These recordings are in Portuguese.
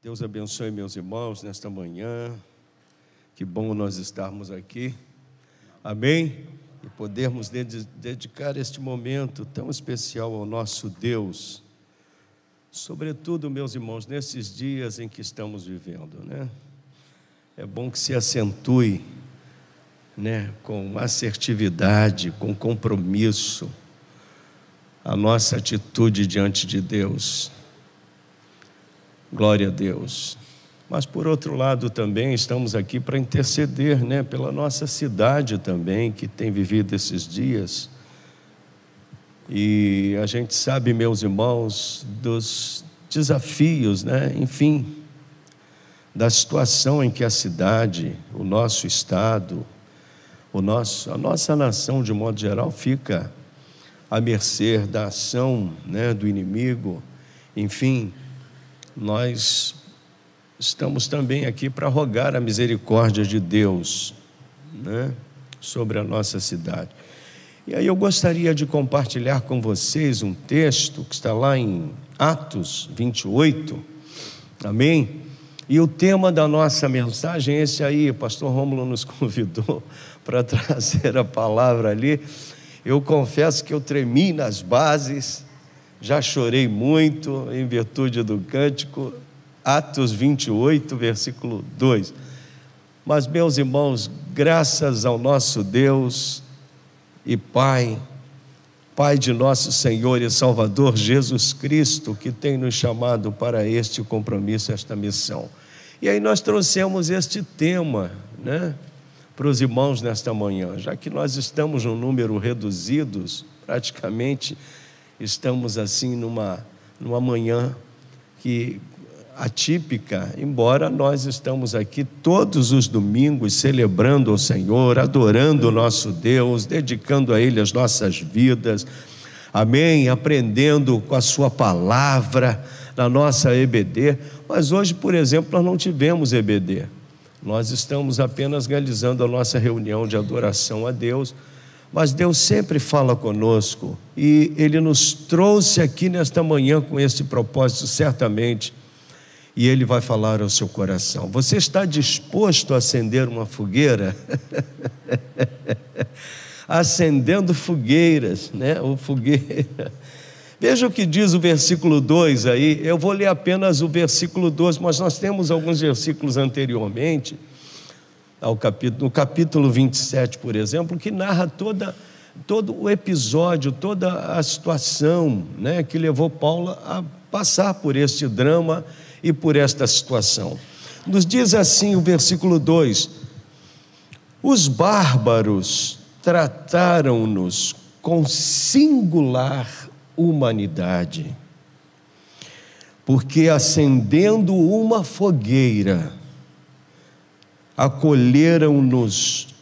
Deus abençoe meus irmãos nesta manhã. Que bom nós estarmos aqui. Amém? E podermos dedicar este momento tão especial ao nosso Deus. Sobretudo, meus irmãos, nesses dias em que estamos vivendo, né? É bom que se acentue, né, com assertividade, com compromisso, a nossa atitude diante de Deus Glória a Deus. Mas por outro lado também estamos aqui para interceder, né, pela nossa cidade também que tem vivido esses dias. E a gente sabe, meus irmãos, dos desafios, né, enfim, da situação em que a cidade, o nosso estado, o nosso, a nossa nação de modo geral fica à mercê da ação, né, do inimigo, enfim, nós estamos também aqui para rogar a misericórdia de Deus né, sobre a nossa cidade. E aí eu gostaria de compartilhar com vocês um texto que está lá em Atos 28, amém? E o tema da nossa mensagem é esse aí, o pastor Rômulo nos convidou para trazer a palavra ali. Eu confesso que eu tremi nas bases, já chorei muito em virtude do cântico, Atos 28, versículo 2. Mas, meus irmãos, graças ao nosso Deus e Pai, Pai de nosso Senhor e Salvador Jesus Cristo, que tem nos chamado para este compromisso, esta missão. E aí nós trouxemos este tema, né, para os irmãos nesta manhã, já que nós estamos num número reduzidos, praticamente estamos assim numa, numa manhã que atípica, embora nós estamos aqui todos os domingos celebrando o Senhor, adorando o nosso Deus, dedicando a Ele as nossas vidas, amém? Aprendendo com a Sua palavra na nossa EBD, mas hoje, por exemplo, nós não tivemos EBD, nós estamos apenas realizando a nossa reunião de adoração a Deus mas Deus sempre fala conosco e Ele nos trouxe aqui nesta manhã com esse propósito, certamente, e Ele vai falar ao seu coração. Você está disposto a acender uma fogueira? Acendendo fogueiras, né? O fogueira. Veja o que diz o versículo 2 aí. Eu vou ler apenas o versículo 2, mas nós temos alguns versículos anteriormente ao capítulo, no capítulo 27, por exemplo, que narra toda, todo o episódio, toda a situação né, que levou Paulo a passar por este drama e por esta situação. Nos diz assim o versículo 2: Os bárbaros trataram-nos com singular humanidade, porque acendendo uma fogueira, acolheram-nos,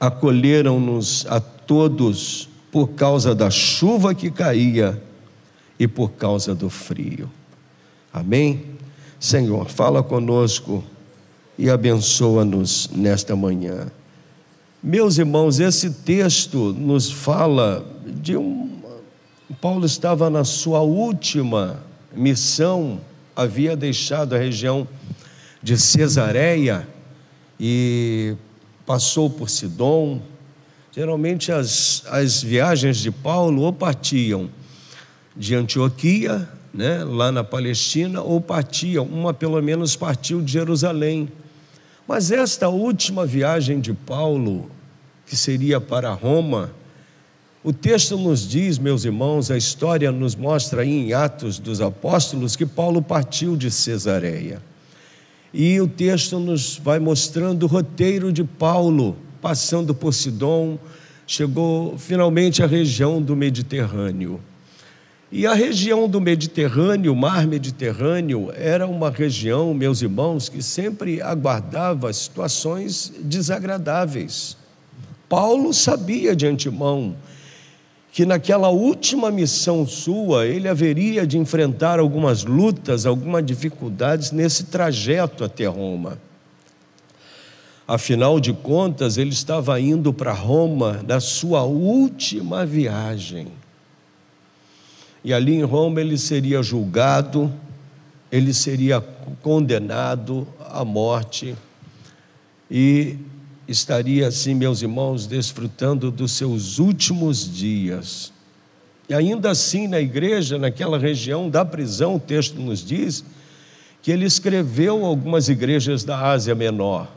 acolheram-nos a todos por causa da chuva que caía e por causa do frio. Amém? Senhor, fala conosco e abençoa-nos nesta manhã. Meus irmãos, esse texto nos fala de um. Paulo estava na sua última missão, havia deixado a região de Cesareia e passou por Sidom. Geralmente as, as viagens de Paulo ou partiam de Antioquia, né, lá na Palestina, ou partiam, uma pelo menos partiu de Jerusalém. Mas esta última viagem de Paulo, que seria para Roma, o texto nos diz, meus irmãos, a história nos mostra aí em Atos dos Apóstolos que Paulo partiu de Cesareia. E o texto nos vai mostrando o roteiro de Paulo, passando por Sidom, chegou finalmente à região do Mediterrâneo. E a região do Mediterrâneo, o mar Mediterrâneo, era uma região, meus irmãos, que sempre aguardava situações desagradáveis. Paulo sabia de antemão que naquela última missão sua ele haveria de enfrentar algumas lutas, algumas dificuldades nesse trajeto até Roma. Afinal de contas, ele estava indo para Roma na sua última viagem. E ali em Roma ele seria julgado, ele seria condenado à morte e estaria assim, meus irmãos, desfrutando dos seus últimos dias. E ainda assim, na igreja, naquela região da prisão, o texto nos diz que ele escreveu algumas igrejas da Ásia Menor.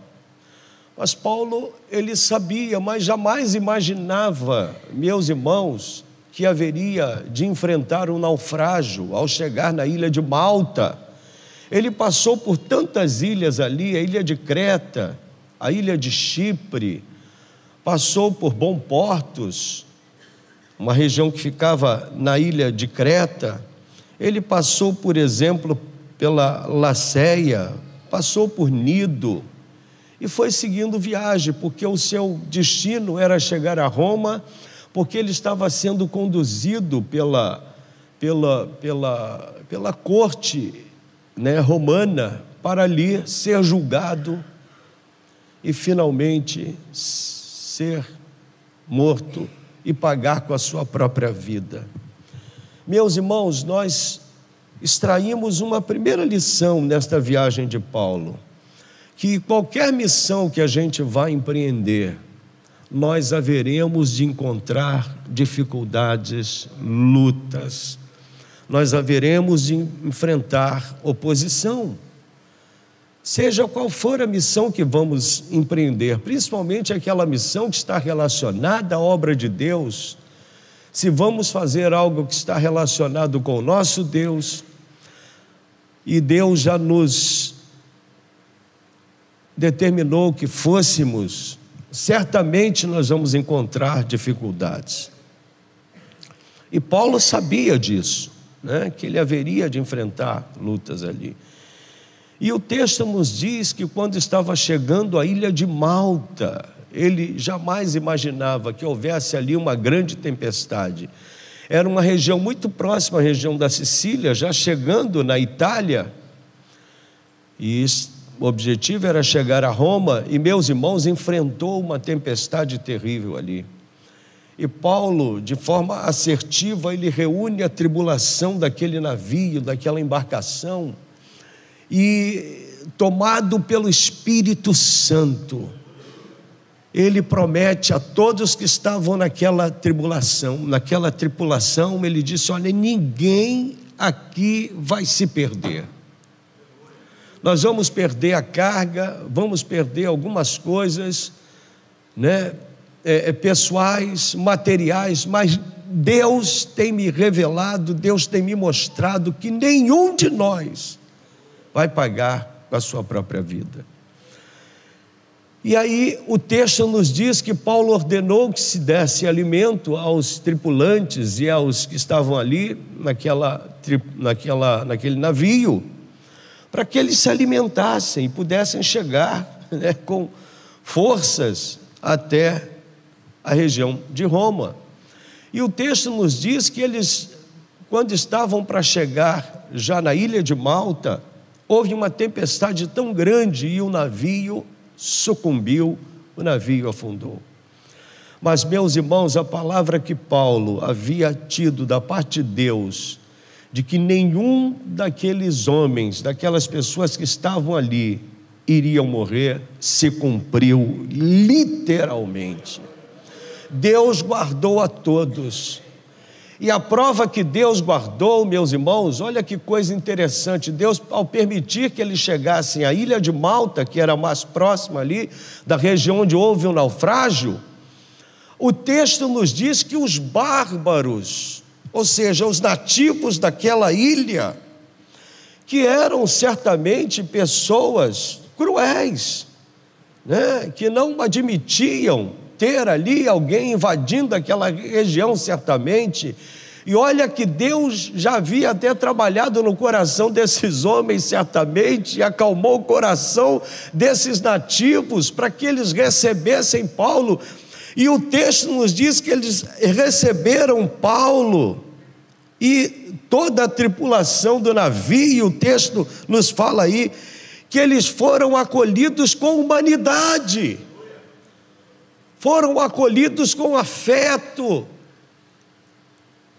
Mas Paulo, ele sabia, mas jamais imaginava, meus irmãos, que haveria de enfrentar um naufrágio ao chegar na ilha de Malta. Ele passou por tantas ilhas ali, a ilha de Creta, a ilha de Chipre, passou por Bom Portos, uma região que ficava na ilha de Creta. Ele passou, por exemplo, pela Lacéia, passou por Nido e foi seguindo viagem, porque o seu destino era chegar a Roma, porque ele estava sendo conduzido pela, pela, pela, pela corte né, romana para ali ser julgado e finalmente ser morto e pagar com a sua própria vida. Meus irmãos, nós extraímos uma primeira lição nesta viagem de Paulo, que qualquer missão que a gente vai empreender, nós haveremos de encontrar dificuldades, lutas, nós haveremos de enfrentar oposição. Seja qual for a missão que vamos empreender, principalmente aquela missão que está relacionada à obra de Deus, se vamos fazer algo que está relacionado com o nosso Deus, e Deus já nos determinou que fôssemos, certamente nós vamos encontrar dificuldades. E Paulo sabia disso, né, que ele haveria de enfrentar lutas ali. E o texto nos diz que quando estava chegando à ilha de Malta, ele jamais imaginava que houvesse ali uma grande tempestade. Era uma região muito próxima à região da Sicília, já chegando na Itália. E o objetivo era chegar a Roma, e meus irmãos enfrentou uma tempestade terrível ali. E Paulo, de forma assertiva, ele reúne a tribulação daquele navio, daquela embarcação e tomado pelo Espírito Santo, ele promete a todos que estavam naquela tribulação, naquela tripulação, ele disse: Olha, ninguém aqui vai se perder. Nós vamos perder a carga, vamos perder algumas coisas, né, é, é pessoais, materiais, mas Deus tem me revelado, Deus tem me mostrado que nenhum de nós vai pagar com a sua própria vida. E aí o texto nos diz que Paulo ordenou que se desse alimento aos tripulantes e aos que estavam ali naquela, naquela, naquele navio, para que eles se alimentassem e pudessem chegar né, com forças até a região de Roma. E o texto nos diz que eles, quando estavam para chegar já na ilha de Malta, houve uma tempestade tão grande e o navio sucumbiu, o navio afundou. Mas, meus irmãos, a palavra que Paulo havia tido da parte de Deus, de que nenhum daqueles homens, daquelas pessoas que estavam ali, iriam morrer, se cumpriu literalmente. Deus guardou a todos. E a prova que Deus guardou, meus irmãos, olha que coisa interessante. Deus, ao permitir que eles chegassem à ilha de Malta, que era mais próxima ali da região onde houve o um naufrágio, o texto nos diz que os bárbaros, ou seja, os nativos daquela ilha, que eram certamente pessoas cruéis, né, que não admitiam ter ali alguém invadindo aquela região, certamente. E olha que Deus já havia até trabalhado no coração desses homens, certamente, e acalmou o coração desses nativos para que eles recebessem Paulo. E o texto nos diz que eles receberam Paulo e toda a tripulação do navio, o texto nos fala aí, que eles foram acolhidos com humanidade foram acolhidos com afeto.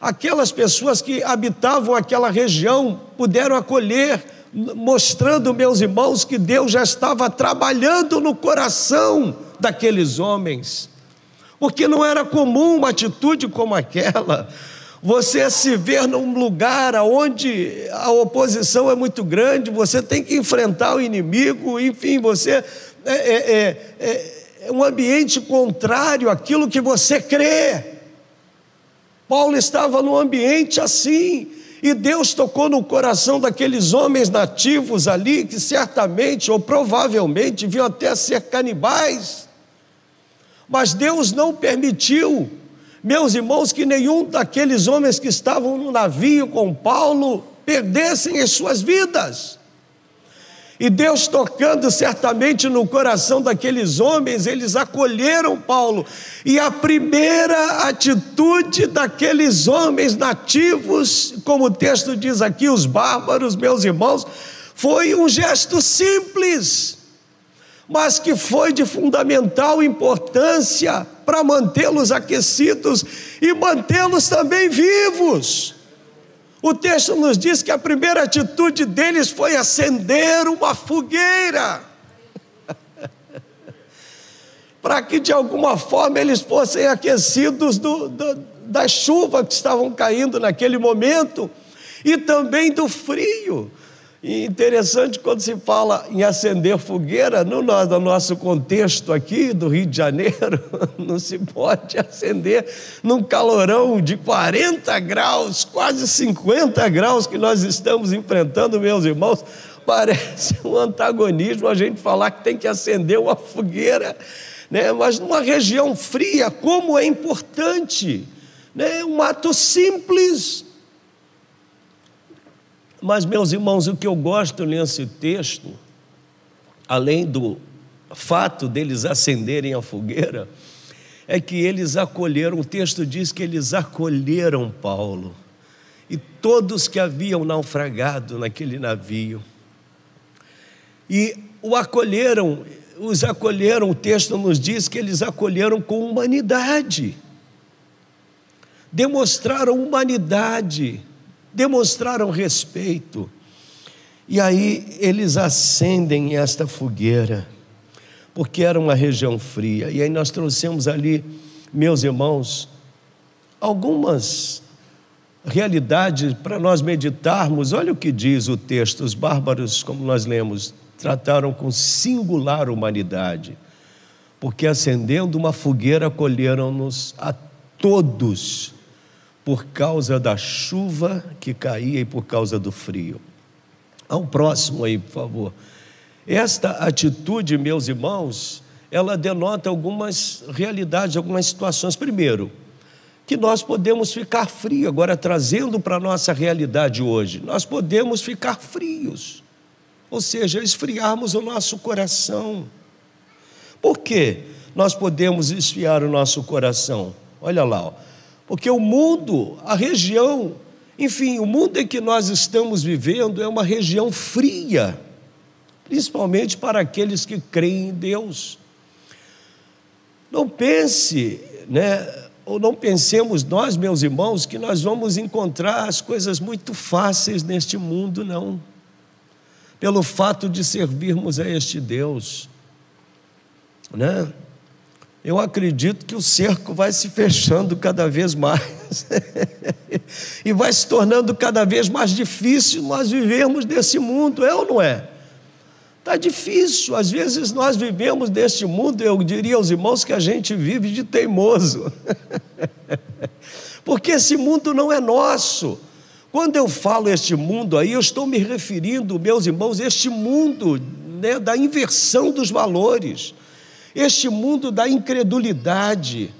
Aquelas pessoas que habitavam aquela região puderam acolher mostrando, meus irmãos, que Deus já estava trabalhando no coração daqueles homens, porque não era comum uma atitude como aquela. Você se ver num lugar onde a oposição é muito grande, você tem que enfrentar o inimigo, enfim, você é, é, é, é, um ambiente contrário àquilo que você crê. Paulo estava num ambiente assim, e Deus tocou no coração daqueles homens nativos ali, que certamente ou provavelmente deviam até ser canibais, mas Deus não permitiu meus irmãos, que nenhum daqueles homens que estavam no navio com Paulo perdessem as suas vidas. E Deus tocando certamente no coração daqueles homens, eles acolheram Paulo. E a primeira atitude daqueles homens nativos, como o texto diz aqui, os bárbaros, meus irmãos, foi um gesto simples, mas que foi de fundamental importância para mantê-los aquecidos e mantê-los também vivos. O texto nos diz que a primeira atitude deles foi acender uma fogueira, para que de alguma forma eles fossem aquecidos do, do, da chuva que estavam caindo naquele momento e também do frio. E interessante quando se fala em acender fogueira, no, no nosso contexto aqui do Rio de Janeiro, não se pode acender num calorão de 40 graus, quase 50 graus que nós estamos enfrentando, meus irmãos. Parece um antagonismo a gente falar que tem que acender uma fogueira, né? mas numa região fria, como é importante, né? um ato simples mas, meus irmãos, o que eu gosto nesse texto, além do fato deles acenderem a fogueira, é que eles acolheram, o texto diz que eles acolheram Paulo. E todos que haviam naufragado naquele navio. E o acolheram, os acolheram, o texto nos diz que eles acolheram com humanidade, demonstraram humanidade demonstraram respeito. E aí eles acendem esta fogueira, porque era uma região fria. E aí nós trouxemos ali, meus irmãos, algumas realidades para nós meditarmos. Olha o que diz o texto: os bárbaros, como nós lemos, trataram com singular humanidade, porque acendendo uma fogueira acolheram-nos a todos por causa da chuva que caía e por causa do frio. Ao próximo aí, por favor. Esta atitude, meus irmãos, ela denota algumas realidades, algumas situações. Primeiro, que nós podemos ficar frios, agora trazendo para a nossa realidade hoje, nós podemos ficar frios, ou seja, esfriarmos o nosso coração. Por que nós podemos esfriar o nosso coração? Olha lá, ó. Porque o mundo, a região, enfim, o mundo em que nós estamos vivendo é uma região fria, principalmente para aqueles que creem em Deus. Não pense, né, ou não pensemos nós, meus irmãos, que nós vamos encontrar as coisas muito fáceis neste mundo, não. Pelo fato de servirmos a este Deus, né? Eu acredito que o cerco vai se fechando cada vez mais e vai se tornando cada vez mais difícil nós vivermos desse mundo, é ou não é? Está difícil, às vezes nós vivemos deste mundo, eu diria aos irmãos que a gente vive de teimoso, porque esse mundo não é nosso. Quando eu falo este mundo aí, eu estou me referindo, meus irmãos, este mundo né, da inversão dos valores este mundo da incredulidade,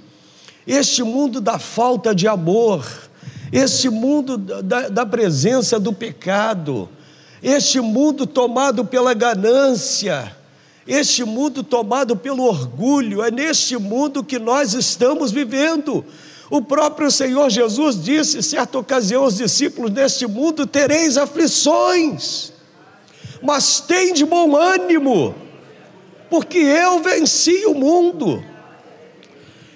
este mundo da falta de amor, este mundo da, da presença do pecado, este mundo tomado pela ganância, este mundo tomado pelo orgulho, é neste mundo que nós estamos vivendo. O próprio Senhor Jesus disse, certa ocasião, aos discípulos: Neste mundo tereis aflições, mas tem de bom ânimo porque eu venci o mundo.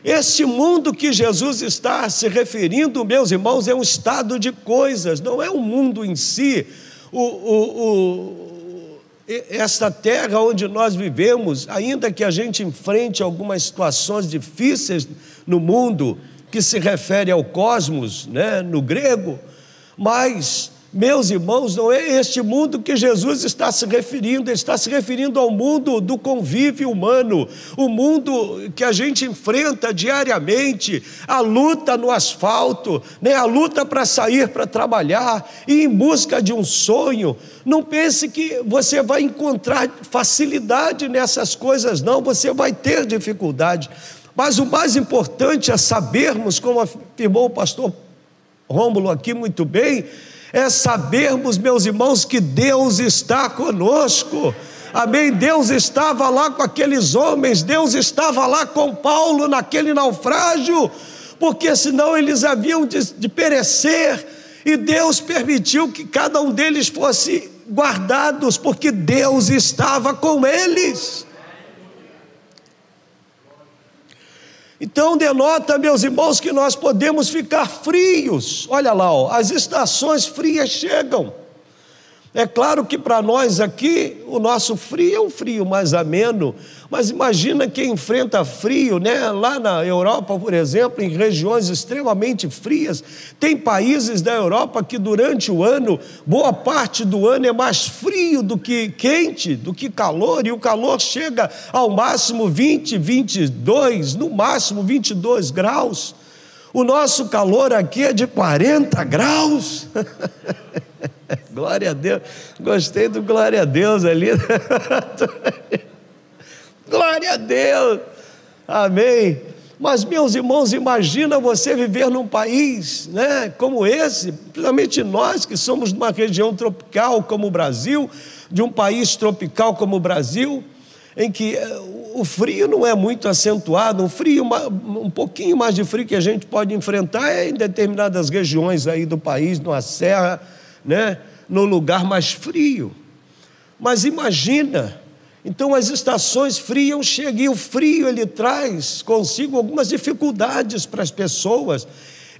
Esse mundo que Jesus está se referindo, meus irmãos, é um estado de coisas, não é o mundo em si, o, o, esta terra onde nós vivemos, ainda que a gente enfrente algumas situações difíceis no mundo, que se refere ao cosmos, né, no grego, mas meus irmãos, não é este mundo que Jesus está se referindo, ele está se referindo ao mundo do convívio humano, o mundo que a gente enfrenta diariamente, a luta no asfalto, né, a luta para sair para trabalhar e em busca de um sonho. Não pense que você vai encontrar facilidade nessas coisas, não, você vai ter dificuldade. Mas o mais importante é sabermos, como afirmou o pastor Rômulo aqui muito bem, é sabermos, meus irmãos, que Deus está conosco. Amém? Deus estava lá com aqueles homens, Deus estava lá com Paulo naquele naufrágio, porque senão eles haviam de, de perecer, e Deus permitiu que cada um deles fosse guardados, porque Deus estava com eles. Então denota, meus irmãos, que nós podemos ficar frios. Olha lá, ó, as estações frias chegam. É claro que para nós aqui o nosso frio é um frio mais ameno, mas imagina quem enfrenta frio, né? Lá na Europa, por exemplo, em regiões extremamente frias, tem países da Europa que durante o ano, boa parte do ano é mais frio do que quente, do que calor, e o calor chega ao máximo 20, 22, no máximo 22 graus. O nosso calor aqui é de 40 graus. glória a Deus. Gostei do glória a Deus ali. glória a Deus. Amém. Mas, meus irmãos, imagina você viver num país né, como esse, principalmente nós que somos de uma região tropical como o Brasil, de um país tropical como o Brasil, em que eh, o frio não é muito acentuado, um frio, um pouquinho mais de frio que a gente pode enfrentar é em determinadas regiões aí do país, numa serra, né? no lugar mais frio. Mas imagina, então as estações frias chegam e o frio ele traz consigo algumas dificuldades para as pessoas.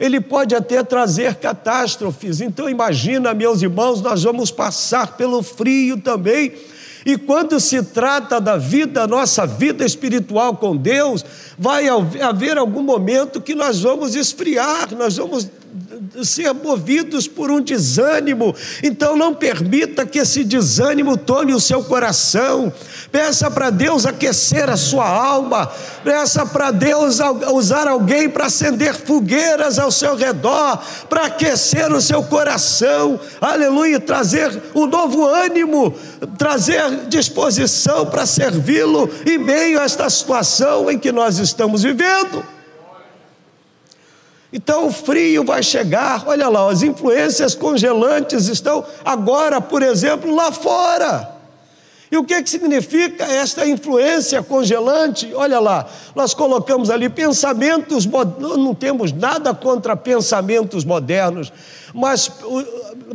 Ele pode até trazer catástrofes. Então imagina, meus irmãos, nós vamos passar pelo frio também. E quando se trata da vida, nossa vida espiritual com Deus, vai haver algum momento que nós vamos esfriar, nós vamos ser movidos por um desânimo. Então não permita que esse desânimo tome o seu coração. Peça para Deus aquecer a sua alma. Peça para Deus usar alguém para acender fogueiras ao seu redor, para aquecer o seu coração. Aleluia, trazer um novo ânimo, trazer disposição para servi-lo em meio a esta situação em que nós estamos vivendo. Então o frio vai chegar, olha lá, as influências congelantes estão agora, por exemplo, lá fora. E o que, que significa esta influência congelante? Olha lá, nós colocamos ali pensamentos, não temos nada contra pensamentos modernos, mas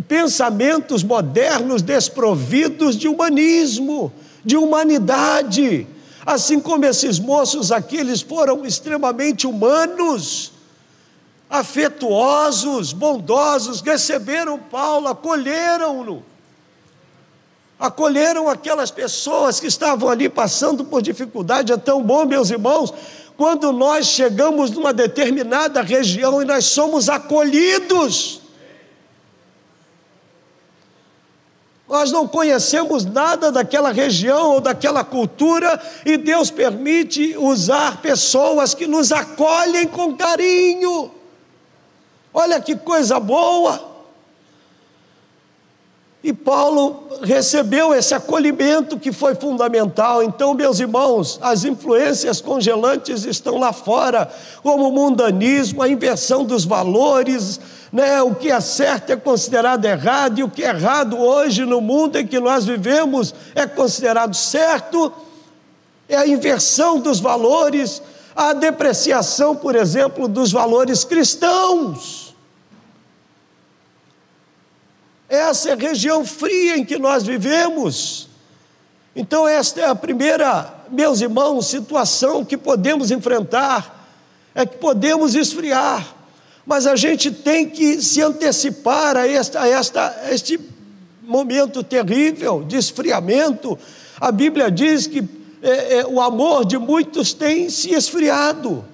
pensamentos modernos desprovidos de humanismo, de humanidade. Assim como esses moços aqui, eles foram extremamente humanos afetuosos, bondosos, receberam Paulo, acolheram-no. Acolheram aquelas pessoas que estavam ali passando por dificuldade. É tão bom, meus irmãos, quando nós chegamos numa determinada região e nós somos acolhidos. Nós não conhecemos nada daquela região ou daquela cultura e Deus permite usar pessoas que nos acolhem com carinho. Olha que coisa boa! E Paulo recebeu esse acolhimento que foi fundamental. Então, meus irmãos, as influências congelantes estão lá fora, como o mundanismo, a inversão dos valores, né? o que é certo é considerado errado, e o que é errado hoje no mundo em que nós vivemos é considerado certo, é a inversão dos valores, a depreciação, por exemplo, dos valores cristãos. Essa é a região fria em que nós vivemos. Então, esta é a primeira, meus irmãos, situação que podemos enfrentar, é que podemos esfriar, mas a gente tem que se antecipar a esta, a esta a este momento terrível de esfriamento. A Bíblia diz que é, é, o amor de muitos tem se esfriado.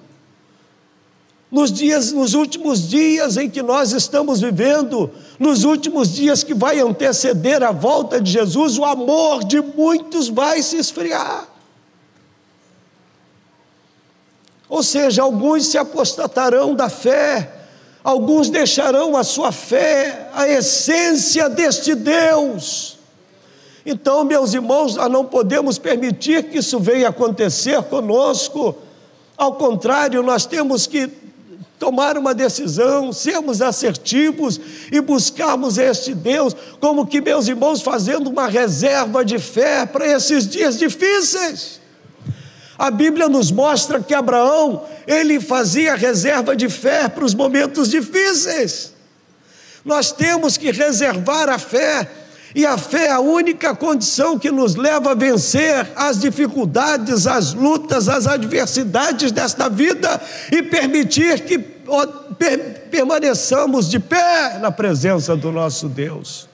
Nos dias, nos últimos dias em que nós estamos vivendo, nos últimos dias que vai anteceder a volta de Jesus, o amor de muitos vai se esfriar. Ou seja, alguns se apostatarão da fé, alguns deixarão a sua fé, a essência deste Deus. Então, meus irmãos, nós não podemos permitir que isso venha acontecer conosco. Ao contrário, nós temos que tomar uma decisão, sermos assertivos e buscarmos este Deus, como que meus irmãos fazendo uma reserva de fé para esses dias difíceis. A Bíblia nos mostra que Abraão, ele fazia reserva de fé para os momentos difíceis. Nós temos que reservar a fé, e a fé é a única condição que nos leva a vencer as dificuldades, as lutas, as adversidades desta vida e permitir que permaneçamos de pé na presença do nosso Deus.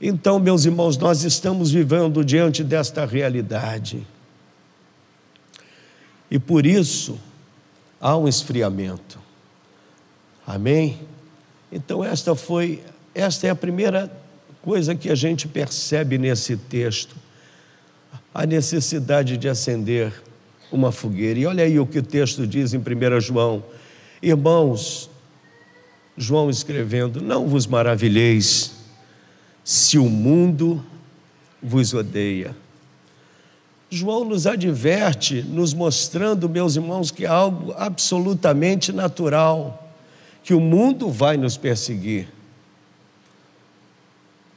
Então, meus irmãos, nós estamos vivendo diante desta realidade. E por isso há um esfriamento. Amém? Então esta foi, esta é a primeira coisa que a gente percebe nesse texto. A necessidade de acender uma fogueira. E olha aí o que o texto diz em 1 João. Irmãos, João escrevendo: Não vos maravilheis se o mundo vos odeia. João nos adverte, nos mostrando, meus irmãos, que é algo absolutamente natural, que o mundo vai nos perseguir.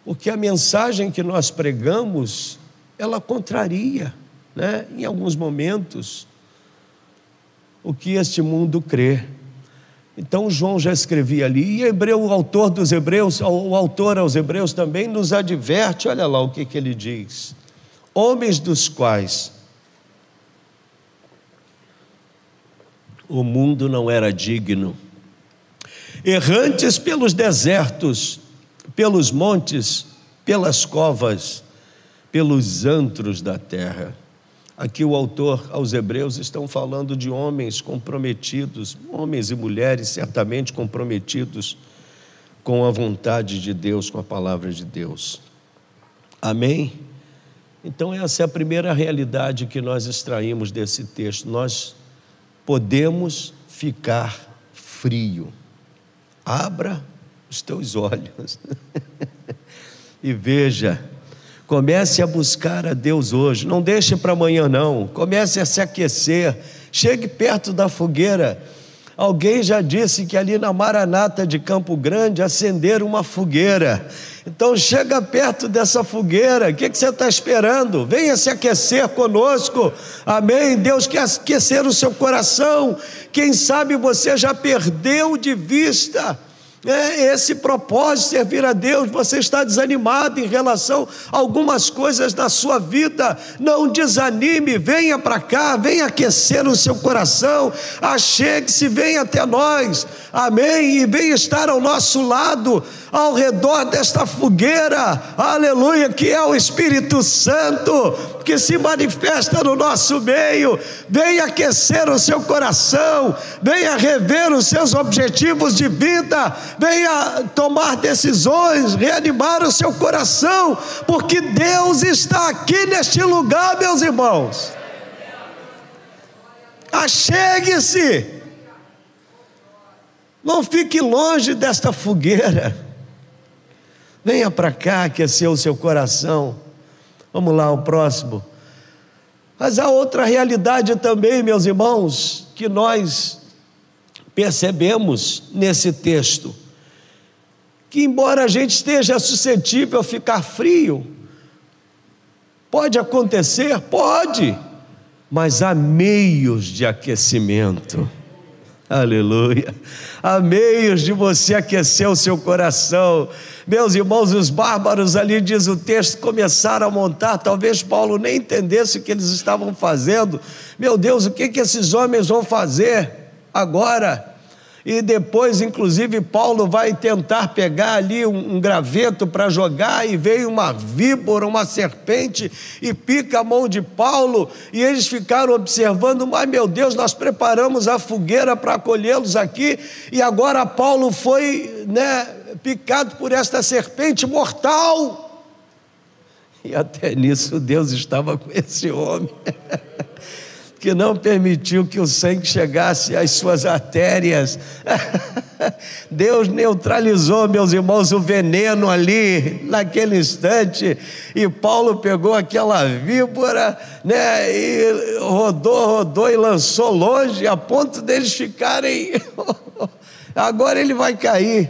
Porque a mensagem que nós pregamos, ela contraria, né, em alguns momentos, o que este mundo crê. Então João já escrevia ali, e Hebreu, o autor dos Hebreus, o autor aos Hebreus também nos adverte, olha lá o que, que ele diz homens dos quais o mundo não era digno, errantes pelos desertos, pelos montes, pelas covas, pelos antros da terra. Aqui o autor aos Hebreus estão falando de homens comprometidos, homens e mulheres certamente comprometidos com a vontade de Deus, com a palavra de Deus. Amém? Então, essa é a primeira realidade que nós extraímos desse texto. Nós podemos ficar frio. Abra os teus olhos e veja. Comece a buscar a Deus hoje. Não deixe para amanhã, não. Comece a se aquecer. Chegue perto da fogueira. Alguém já disse que ali na Maranata de Campo Grande acenderam uma fogueira. Então chega perto dessa fogueira, o que, que você está esperando? Venha se aquecer conosco, amém? Deus quer aquecer o seu coração. Quem sabe você já perdeu de vista é esse propósito, servir a Deus, você está desanimado em relação a algumas coisas da sua vida, não desanime, venha para cá, venha aquecer o seu coração, achegue-se, venha até nós, amém, e venha estar ao nosso lado, ao redor desta fogueira, aleluia, que é o Espírito Santo, que se manifesta no nosso meio, venha aquecer o seu coração, venha rever os seus objetivos de vida, venha tomar decisões, reanimar o seu coração, porque Deus está aqui neste lugar, meus irmãos. Achegue-se, não fique longe desta fogueira. Venha para cá aquecer o seu coração. Vamos lá, o próximo. Mas há outra realidade também, meus irmãos, que nós percebemos nesse texto. Que, embora a gente esteja suscetível a ficar frio, pode acontecer? Pode, mas há meios de aquecimento. Aleluia. Há meios de você aquecer o seu coração. Meus irmãos, os bárbaros ali, diz o texto, começaram a montar. Talvez Paulo nem entendesse o que eles estavam fazendo. Meu Deus, o que, que esses homens vão fazer agora? E depois, inclusive, Paulo vai tentar pegar ali um, um graveto para jogar, e veio uma víbora, uma serpente, e pica a mão de Paulo, e eles ficaram observando, mas meu Deus, nós preparamos a fogueira para acolhê-los aqui, e agora Paulo foi né, picado por esta serpente mortal. E até nisso Deus estava com esse homem. que não permitiu que o sangue chegasse às suas artérias. Deus neutralizou, meus irmãos, o veneno ali, naquele instante, e Paulo pegou aquela víbora, né, e rodou, rodou e lançou longe, a ponto deles ficarem. Agora ele vai cair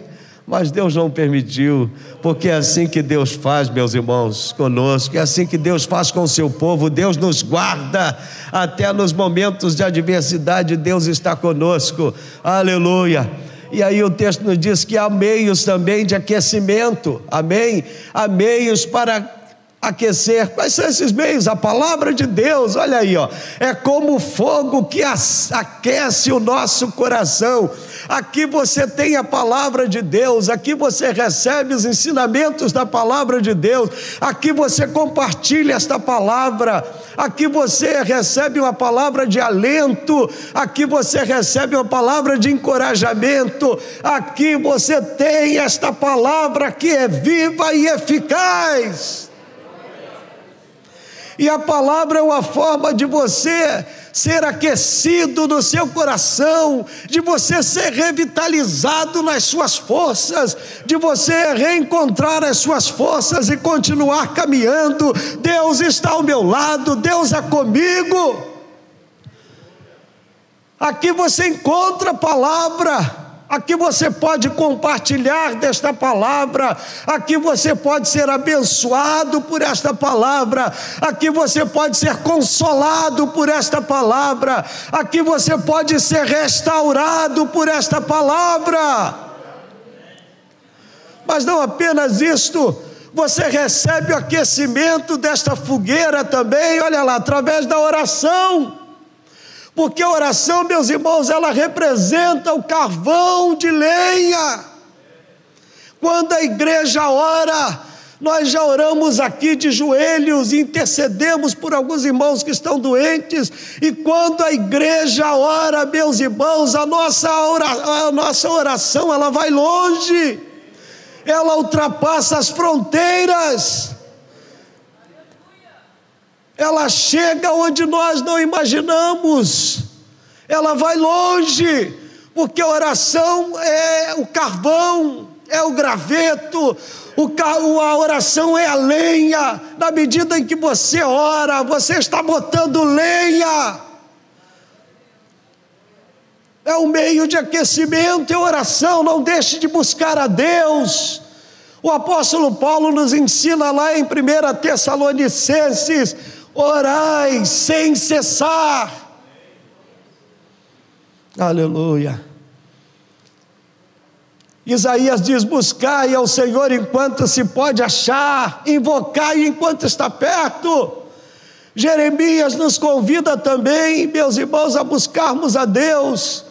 mas Deus não permitiu, porque é assim que Deus faz, meus irmãos, conosco, é assim que Deus faz com o seu povo, Deus nos guarda até nos momentos de adversidade, Deus está conosco, aleluia. E aí o texto nos diz que há meios também de aquecimento, amém? Há meios para aquecer. Quais são esses meios? A palavra de Deus, olha aí, ó. É como fogo que aquece o nosso coração. Aqui você tem a palavra de Deus, aqui você recebe os ensinamentos da palavra de Deus, aqui você compartilha esta palavra, aqui você recebe uma palavra de alento, aqui você recebe uma palavra de encorajamento, aqui você tem esta palavra que é viva e eficaz. E a palavra é uma forma de você ser aquecido no seu coração, de você ser revitalizado nas suas forças, de você reencontrar as suas forças e continuar caminhando. Deus está ao meu lado, Deus é comigo. Aqui você encontra a palavra Aqui você pode compartilhar desta palavra, aqui você pode ser abençoado por esta palavra, aqui você pode ser consolado por esta palavra, aqui você pode ser restaurado por esta palavra. Mas não apenas isto, você recebe o aquecimento desta fogueira também, olha lá, através da oração. Porque a oração, meus irmãos, ela representa o carvão de lenha. Quando a igreja ora, nós já oramos aqui de joelhos, intercedemos por alguns irmãos que estão doentes, e quando a igreja ora, meus irmãos, a nossa, oração, a nossa oração ela vai longe, ela ultrapassa as fronteiras ela chega onde nós não imaginamos, ela vai longe, porque a oração é o carvão, é o graveto, o, a oração é a lenha, na medida em que você ora, você está botando lenha. É o meio de aquecimento, é oração, não deixe de buscar a Deus. O apóstolo Paulo nos ensina lá em 1 Tessalonicenses, orai sem cessar. Aleluia. Isaías diz: buscai ao Senhor enquanto se pode achar, invocai enquanto está perto. Jeremias nos convida também, meus irmãos, a buscarmos a Deus.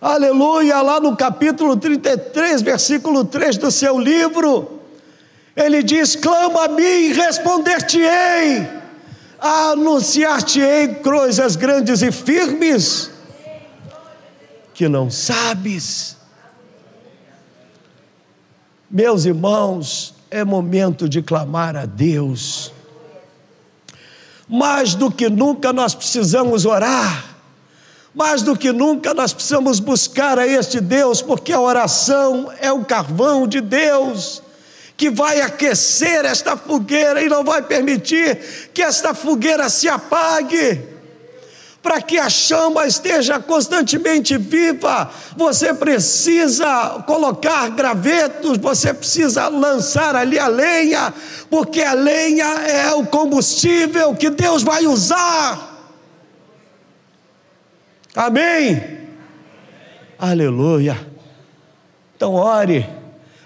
Aleluia, lá no capítulo 33, versículo 3 do seu livro, ele diz: Clama a mim e responder-te-ei anunciar-te-ei coisas grandes e firmes que não sabes. Meus irmãos, é momento de clamar a Deus. Mais do que nunca nós precisamos orar. Mais do que nunca nós precisamos buscar a este Deus, porque a oração é o carvão de Deus que vai aquecer esta fogueira e não vai permitir que esta fogueira se apague. Para que a chama esteja constantemente viva, você precisa colocar gravetos, você precisa lançar ali a lenha, porque a lenha é o combustível que Deus vai usar. Amém? Amém. Aleluia. Então, ore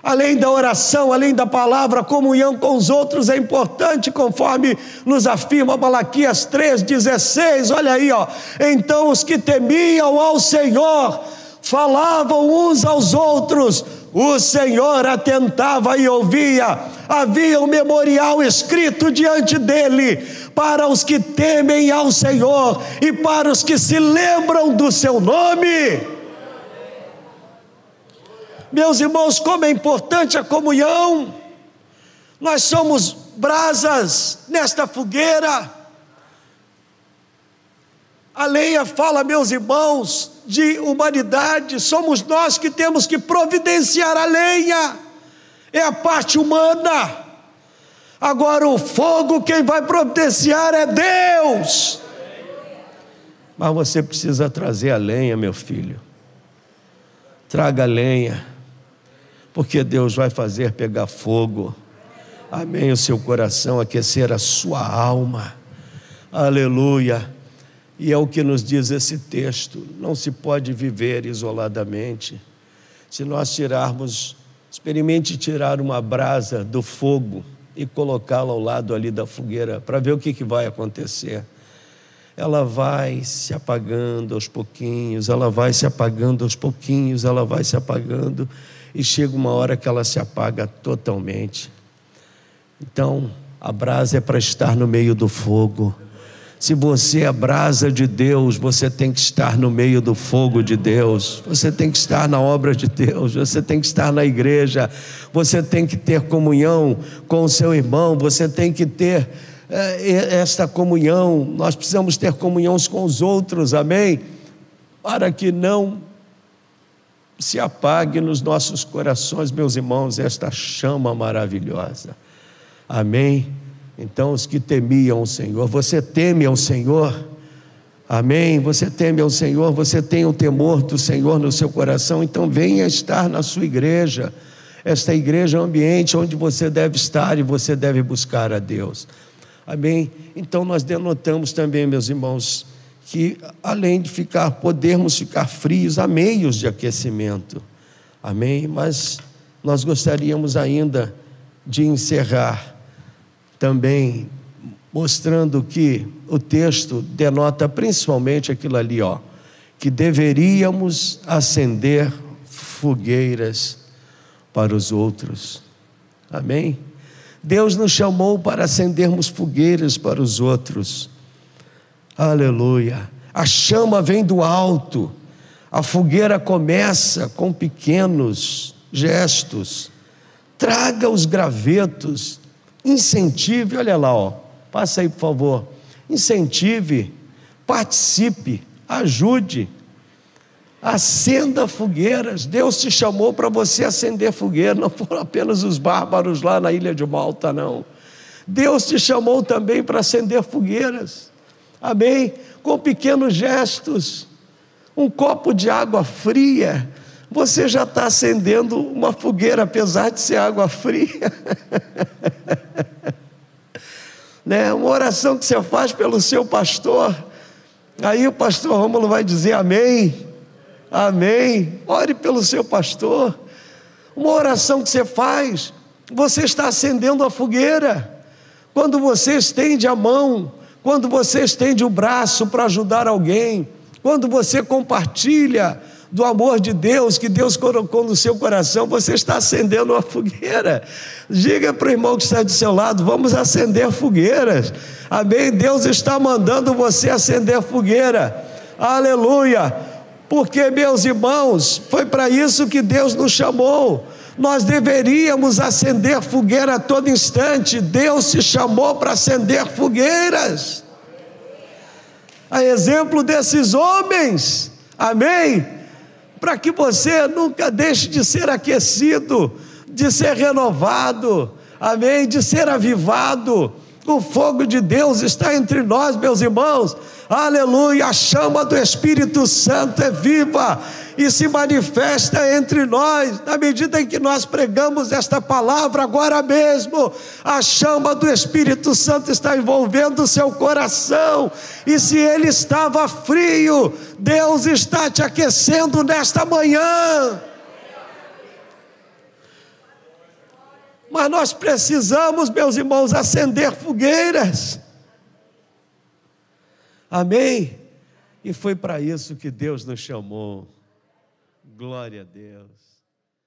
Além da oração, além da palavra, comunhão com os outros é importante, conforme nos afirma Malaquias 3,16. Olha aí, ó. Então os que temiam ao Senhor falavam uns aos outros, o Senhor atentava e ouvia. Havia um memorial escrito diante dele para os que temem ao Senhor e para os que se lembram do seu nome. Meus irmãos, como é importante a comunhão. Nós somos brasas nesta fogueira. A lenha fala, meus irmãos, de humanidade, somos nós que temos que providenciar a lenha, é a parte humana. Agora, o fogo, quem vai providenciar é Deus. Mas você precisa trazer a lenha, meu filho. Traga a lenha, porque Deus vai fazer pegar fogo. Amém. O seu coração, aquecer a sua alma. Aleluia. E é o que nos diz esse texto: não se pode viver isoladamente. Se nós tirarmos, experimente tirar uma brasa do fogo e colocá-la ao lado ali da fogueira, para ver o que, que vai acontecer. Ela vai se apagando aos pouquinhos, ela vai se apagando aos pouquinhos, ela vai se apagando, e chega uma hora que ela se apaga totalmente. Então, a brasa é para estar no meio do fogo. Se você é brasa de Deus, você tem que estar no meio do fogo de Deus, você tem que estar na obra de Deus, você tem que estar na igreja, você tem que ter comunhão com o seu irmão, você tem que ter é, esta comunhão, nós precisamos ter comunhão com os outros, amém? Para que não se apague nos nossos corações, meus irmãos, esta chama maravilhosa, amém? Então, os que temiam o Senhor, você teme ao Senhor? Amém? Você teme ao Senhor, você tem o temor do Senhor no seu coração, então venha estar na sua igreja. Esta igreja é um ambiente onde você deve estar e você deve buscar a Deus. Amém? Então nós denotamos também, meus irmãos, que além de ficar, podermos ficar frios a meios de aquecimento. Amém? Mas nós gostaríamos ainda de encerrar também mostrando que o texto denota principalmente aquilo ali, ó, que deveríamos acender fogueiras para os outros. Amém? Deus nos chamou para acendermos fogueiras para os outros. Aleluia. A chama vem do alto. A fogueira começa com pequenos gestos. Traga os gravetos Incentive, olha lá, ó. Passa aí, por favor. Incentive, participe, ajude. Acenda fogueiras. Deus te chamou para você acender fogueira, não foram apenas os bárbaros lá na ilha de Malta, não. Deus te chamou também para acender fogueiras. Amém? Com pequenos gestos. Um copo de água fria você já está acendendo uma fogueira, apesar de ser água fria. né? Uma oração que você faz pelo seu pastor. Aí o pastor Rômulo vai dizer amém. Amém. Ore pelo seu pastor. Uma oração que você faz, você está acendendo a fogueira. Quando você estende a mão, quando você estende o braço para ajudar alguém, quando você compartilha, do amor de Deus que Deus colocou no seu coração, você está acendendo uma fogueira. Diga para o irmão que está do seu lado: vamos acender fogueiras. Amém? Deus está mandando você acender fogueira. Aleluia. Porque, meus irmãos, foi para isso que Deus nos chamou. Nós deveríamos acender fogueira a todo instante. Deus se chamou para acender fogueiras. A exemplo desses homens. Amém? para que você nunca deixe de ser aquecido, de ser renovado, amém, de ser avivado. O fogo de Deus está entre nós, meus irmãos. Aleluia! A chama do Espírito Santo é viva e se manifesta entre nós, na medida em que nós pregamos esta palavra agora mesmo, a chama do Espírito Santo está envolvendo o seu coração, e se ele estava frio, Deus está te aquecendo nesta manhã. Mas nós precisamos, meus irmãos, acender fogueiras. Amém? E foi para isso que Deus nos chamou. Glória a Deus.